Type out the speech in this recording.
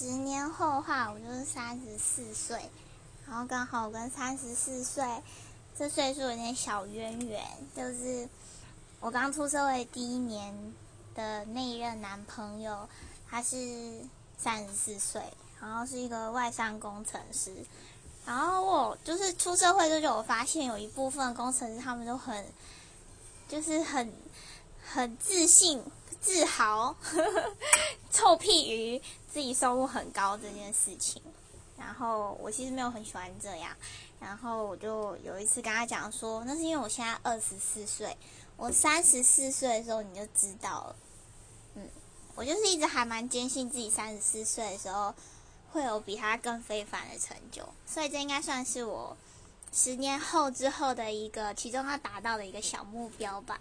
十年后的话，我就是三十四岁，然后刚好我跟三十四岁这岁数有点小渊源，就是我刚出社会第一年的那一任男朋友，他是三十四岁，然后是一个外商工程师。然后我就是出社会之后，我发现有一部分工程师他们都很，就是很很自信、自豪，臭屁于自己收入很高这件事情。然后我其实没有很喜欢这样。然后我就有一次跟他讲说，那是因为我现在二十四岁，我三十四岁的时候你就知道了。嗯，我就是一直还蛮坚信自己三十四岁的时候。会有比他更非凡的成就，所以这应该算是我十年后之后的一个其中要达到的一个小目标吧。